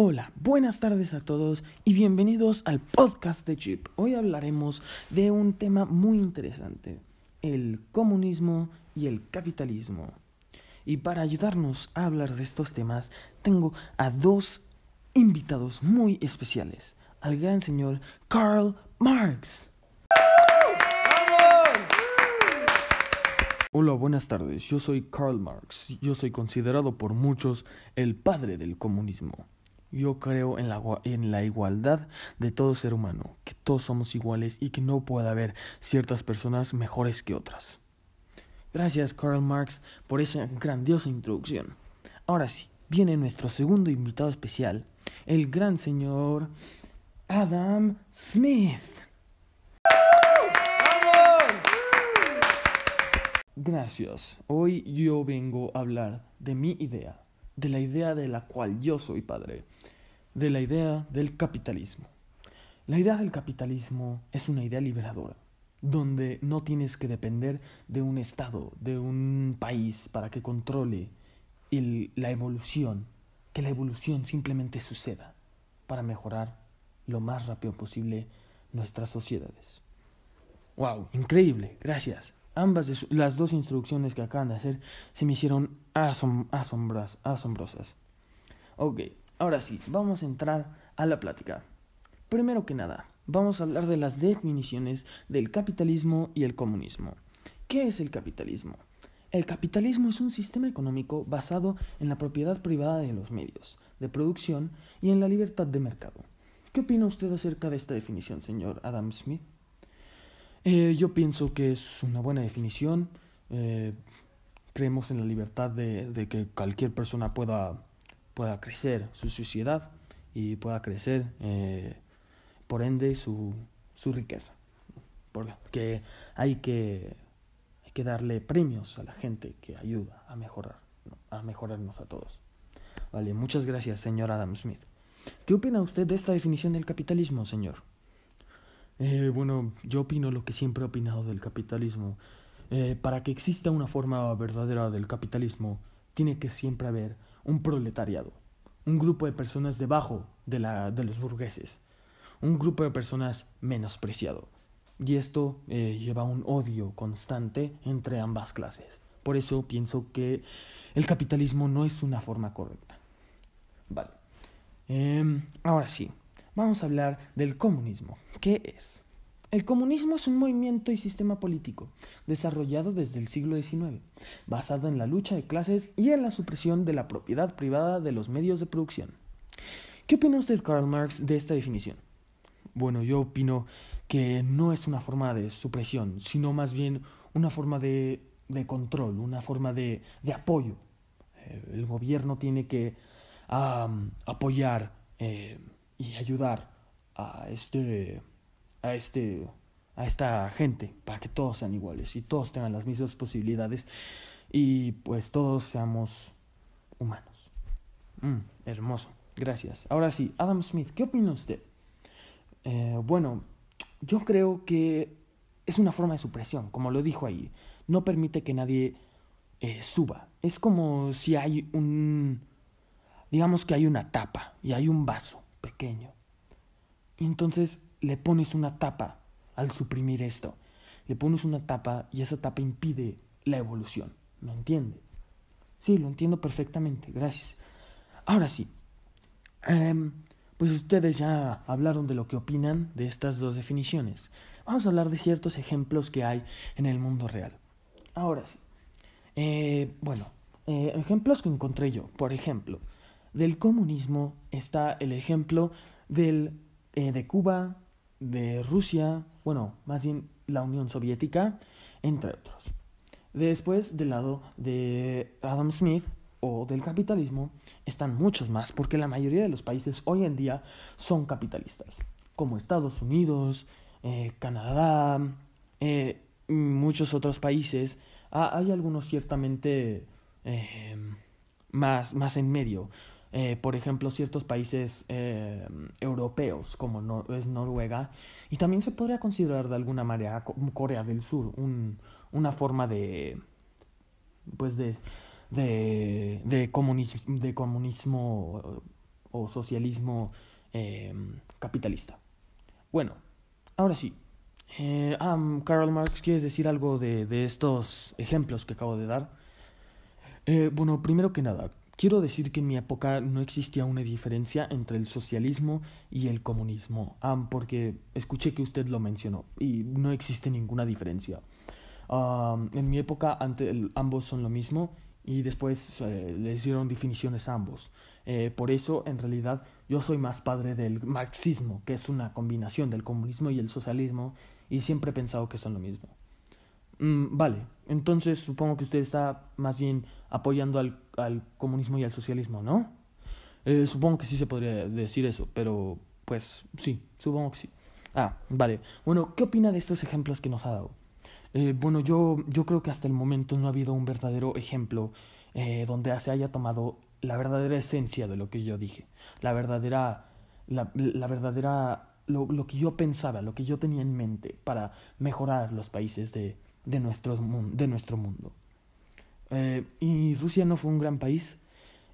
Hola, buenas tardes a todos y bienvenidos al podcast de Chip. Hoy hablaremos de un tema muy interesante, el comunismo y el capitalismo. Y para ayudarnos a hablar de estos temas, tengo a dos invitados muy especiales, al gran señor Karl Marx. Hola, buenas tardes. Yo soy Karl Marx. Yo soy considerado por muchos el padre del comunismo. Yo creo en la, igualdad de todo ser humano, que todos somos iguales y que no puede haber ciertas personas mejores que otras. Gracias, Karl Marx, por esa grandiosa introducción. Ahora sí, viene nuestro segundo invitado especial, el gran señor Adam Smith. Gracias. Hoy yo vengo a hablar de mi idea de la idea de la cual yo soy padre, de la idea del capitalismo. La idea del capitalismo es una idea liberadora, donde no tienes que depender de un Estado, de un país para que controle la evolución, que la evolución simplemente suceda para mejorar lo más rápido posible nuestras sociedades. ¡Wow! Increíble, gracias. Ambas las dos instrucciones que acaban de hacer se me hicieron asombras asombrosas. Ok, ahora sí, vamos a entrar a la plática. Primero que nada, vamos a hablar de las definiciones del capitalismo y el comunismo. ¿Qué es el capitalismo? El capitalismo es un sistema económico basado en la propiedad privada de los medios de producción y en la libertad de mercado. ¿Qué opina usted acerca de esta definición, señor Adam Smith? Eh, yo pienso que es una buena definición. Eh, creemos en la libertad de, que cualquier persona pueda, pueda crecer su sociedad y pueda crecer, eh, por ende, su, su riqueza. Porque hay que, hay que darle premios a la gente que ayuda a mejorar, a mejorarnos a todos. Vale, muchas gracias, señor Adam Smith. ¿Qué opina usted de esta definición del capitalismo, señor? Eh, bueno, yo opino lo que siempre he opinado del capitalismo. Eh, para que exista una forma verdadera del capitalismo, tiene que siempre haber un proletariado, un grupo de personas debajo de, la, de los burgueses, un grupo de personas menospreciado. Y esto eh, lleva a un odio constante entre ambas clases. Por eso pienso que el capitalismo no es una forma correcta. Vale. Em, ahora sí, vamos a hablar del comunismo. ¿Qué es? El comunismo es un movimiento y sistema político desarrollado desde el siglo XIX, basado en la lucha de clases y en la supresión de la propiedad privada de los medios de producción. ¿Qué opina usted, Karl Marx, de esta definición? Bueno, yo opino que no es una forma de supresión, sino más bien una forma de, de control, una forma de, de apoyo. Eh, el gobierno tiene que apoyar eh, y ayudar a este a este a esta gente para que todos sean iguales y todos tengan las mismas posibilidades y pues todos seamos humanos. Mm, hermoso, gracias. Ahora sí, Adam Smith, ¿qué opina usted? Eh, bueno, yo creo que es una forma de supresión, como lo dijo ahí. No permite que nadie eh, suba. Es como si hay un, digamos que hay una tapa y hay un vaso Y entonces le pones una tapa al suprimir esto. Le pones una tapa y esa tapa impide la evolución. ¿Me entiende? Sí, lo entiendo perfectamente. Gracias. Ahora sí. Em, pues ustedes ya hablaron de lo que opinan de estas dos definiciones. Vamos a hablar de ciertos ejemplos que hay en el mundo real. Ahora sí. Eh, bueno, eh, ejemplos que encontré yo. Por ejemplo, del comunismo está el ejemplo del, eh, de Cuba, de Rusia, bueno, más bien la Unión Soviética, entre otros. Después, del lado de Adam Smith o del capitalismo, están muchos más, porque la mayoría de los países hoy en día son capitalistas, como Estados Unidos, eh, Canadá, eh, muchos otros países. Ah, hay algunos ciertamente más, más en medio, eh, por ejemplo, ciertos países eh, europeos, como es Noruega, y también se podría considerar de alguna manera Corea del Sur, un, una forma de, pues de, de, de, comunismo, de comunismo o socialismo capitalista. Bueno, ahora sí. Eh, Karl Marx, ¿quieres decir algo de, de, estos ejemplos que acabo de dar? bueno, primero que nada, Quiero decir que en mi época no existía una diferencia entre el socialismo y el comunismo, porque escuché que usted lo mencionó y no existe ninguna diferencia. en mi época ambos son lo mismo y después eh, les dieron definiciones a ambos. Eh, por eso, en realidad, yo soy más padre del marxismo, que es una combinación del comunismo y el socialismo, y siempre he pensado que son lo mismo. Mm, vale, entonces supongo que usted está más bien apoyando al, al comunismo y al socialismo, ¿no? Eh, supongo que sí se podría decir eso, pero pues sí, supongo que sí. Ah, vale. Bueno, ¿qué opina de estos ejemplos que nos ha dado? Eh, bueno, yo, yo creo que hasta el momento no ha habido un verdadero ejemplo eh, donde se haya tomado la verdadera esencia de lo que yo dije, la verdadera, la, la verdadera, lo, lo que yo pensaba, lo que yo tenía en mente para mejorar los países de, de, nuestro, de nuestro mundo. Eh, ¿Y Rusia no fue un gran país?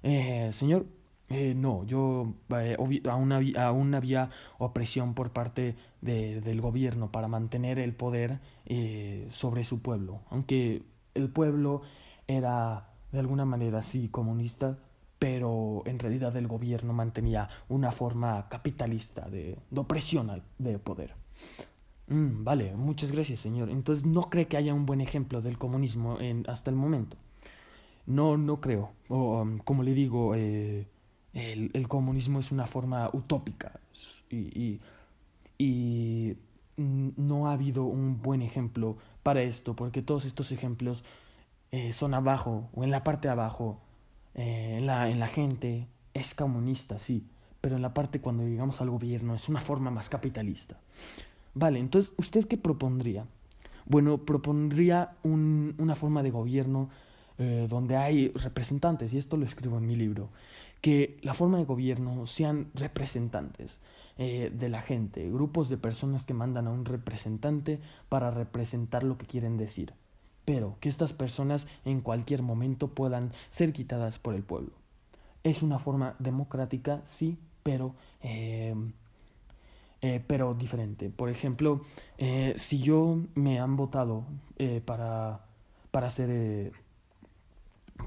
Eh, señor, eh, no, yo aún, había, aún, había, opresión por parte de, del gobierno para mantener el poder sobre su pueblo, aunque el pueblo era de alguna manera sí comunista, pero en realidad el gobierno mantenía una forma capitalista de, de opresión de poder. Mm, vale, muchas gracias, señor. Entonces, ¿no cree que haya un buen ejemplo del comunismo hasta el momento? No, no creo. O, um, como le digo, eh, el, el, comunismo es una forma utópica y, y, no ha habido un buen ejemplo para esto, porque todos estos ejemplos eh, son abajo o en la parte de abajo, eh, en, la, en la gente, es comunista, sí, pero en la parte cuando llegamos al gobierno es una forma más capitalista. Vale, entonces, ¿usted qué propondría? Bueno, propondría un, una forma de gobierno eh, donde hay representantes, y esto lo escribo en mi libro, que la forma de gobierno sean representantes eh, de la gente, grupos de personas que mandan a un representante para representar lo que quieren decir, pero que estas personas en cualquier momento puedan ser quitadas por el pueblo. Es una forma democrática, sí, pero... Eh, eh, pero diferente. Por ejemplo, eh, si yo me han votado eh, para, para, ser,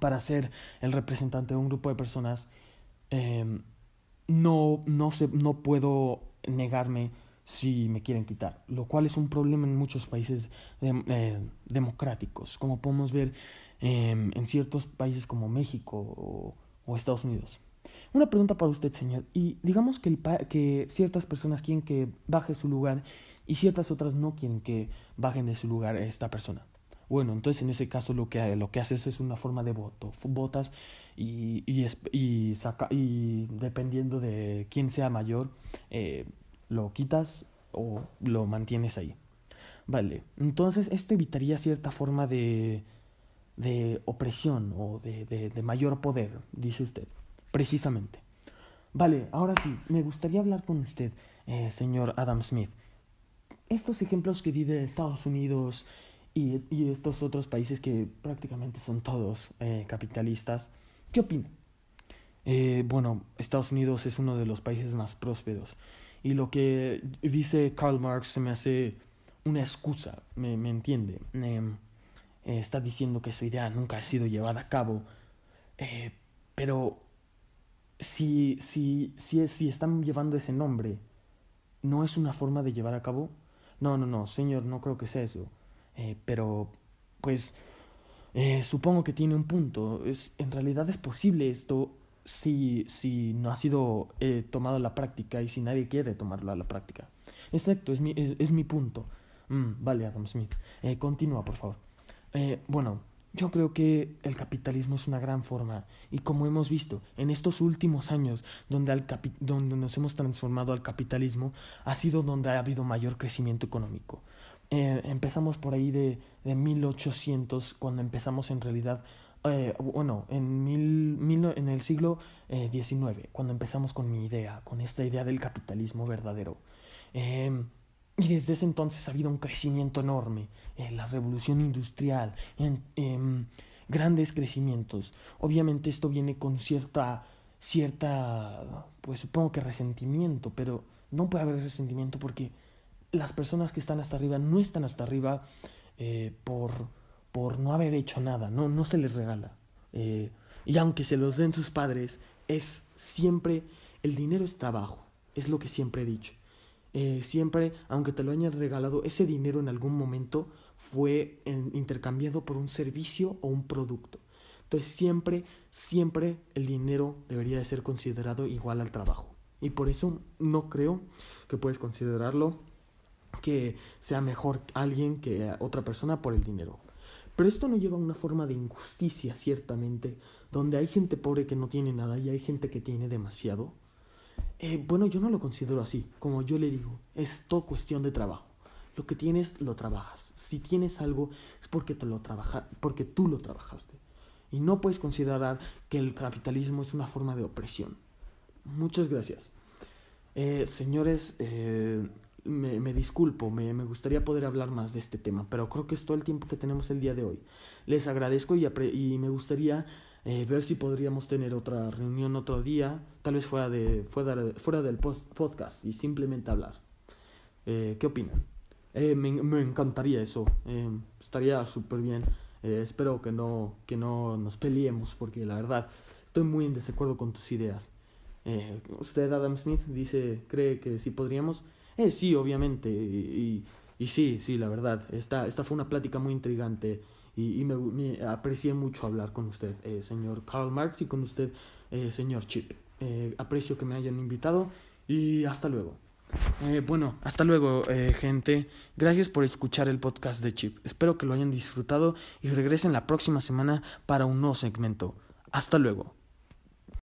para ser el representante de un grupo de personas, em, no, no, se, no puedo negarme si me quieren quitar, lo cual es un problema en muchos países democráticos, como podemos ver em, en ciertos países como México o Estados Unidos. Una pregunta para usted, señor. Y digamos que, el que ciertas personas quieren que baje su lugar y ciertas otras no quieren que bajen de su lugar esta persona. Bueno, entonces en ese caso lo que, lo que haces es una forma de voto. Votas y, y, y, saca, y dependiendo de quién sea mayor, eh, lo quitas o lo mantienes ahí. Vale, entonces esto evitaría cierta forma de, de opresión o de, de mayor poder, dice usted precisamente. Vale, ahora sí, me gustaría hablar con usted, eh, señor Adam Smith. Estos ejemplos que di de Estados Unidos y, y estos otros países que prácticamente son todos eh, capitalistas, ¿qué opina? Eh, bueno, Estados Unidos es uno de los países más prósperos y lo que dice Karl Marx se me hace una excusa, me, me entiende. Em, está diciendo que su idea nunca ha sido llevada a cabo, pero si, si, si, si están llevando ese nombre, ¿no es una forma de llevar a cabo? No, no, no, señor, no creo que sea eso. Eh, pero, pues, eh, supongo que tiene un punto. Es, en realidad es posible esto si, si no ha sido eh, tomado a la práctica y si nadie quiere tomarlo a la práctica. Exacto, es mi, es, es mi punto. Mm, vale, Adam Smith. Continúa, por favor. Bueno, yo creo que el capitalismo es una gran forma y como hemos visto en estos últimos años donde, al donde nos hemos transformado al capitalismo ha sido donde ha habido mayor crecimiento económico. Eh, empezamos por ahí de, de 1800 cuando empezamos en realidad eh, bueno, en, mil, en el siglo XIX, eh, cuando empezamos con mi idea, con esta idea del capitalismo verdadero. Eh, y desde ese entonces ha habido un crecimiento enorme, en la revolución industrial, en, grandes crecimientos. Obviamente esto viene con cierta cierta, pues supongo que resentimiento, pero no puede haber resentimiento porque las personas que están hasta arriba no están hasta arriba eh, por, por no haber hecho nada, no, no se les regala. Eh, y aunque se los den sus padres, es siempre, el dinero es trabajo, es lo que siempre he dicho. Eh, siempre, aunque te lo hayan regalado, ese dinero en algún momento fue intercambiado por un servicio o un producto. Entonces siempre, siempre el dinero debería de ser considerado igual al trabajo. Y por eso no creo que puedes considerarlo que sea mejor alguien que otra persona por el dinero. Pero esto no lleva a una forma de injusticia, ciertamente, donde hay gente pobre que no tiene nada y hay gente que tiene demasiado. Eh, bueno, yo no lo considero así. Como yo le digo, es todo cuestión de trabajo. Lo que tienes, lo trabajas. Si tienes algo, es porque, te lo trabaja, porque tú lo trabajaste. Y no puedes considerar que el capitalismo es una forma de opresión. Muchas gracias. Eh, señores, eh, me, disculpo, me, gustaría poder hablar más de este tema, pero creo que es todo el tiempo que tenemos el día de hoy. Les agradezco y, y me gustaría eh, ver si podríamos tener otra reunión otro día, tal vez fuera, de, fuera, fuera del podcast y simplemente hablar. ¿Qué opinan? me, me, encantaría eso, estaría súper bien. espero que no, que no nos peleemos porque la verdad estoy muy en desacuerdo con tus ideas. Eh, usted, Adam Smith, dice, cree que sí podríamos. Eh, sí, obviamente. Y, y, sí, sí, la verdad. Esta, esta fue una plática muy intrigante y, y me, aprecié mucho hablar con usted, eh, señor Karl Marx, y con usted, eh, señor Chip. Eh, aprecio que me hayan invitado y hasta luego. Bueno, hasta luego, gente. Gracias por escuchar el podcast de Chip. Espero que lo hayan disfrutado y regresen la próxima semana para un nuevo segmento. Hasta luego.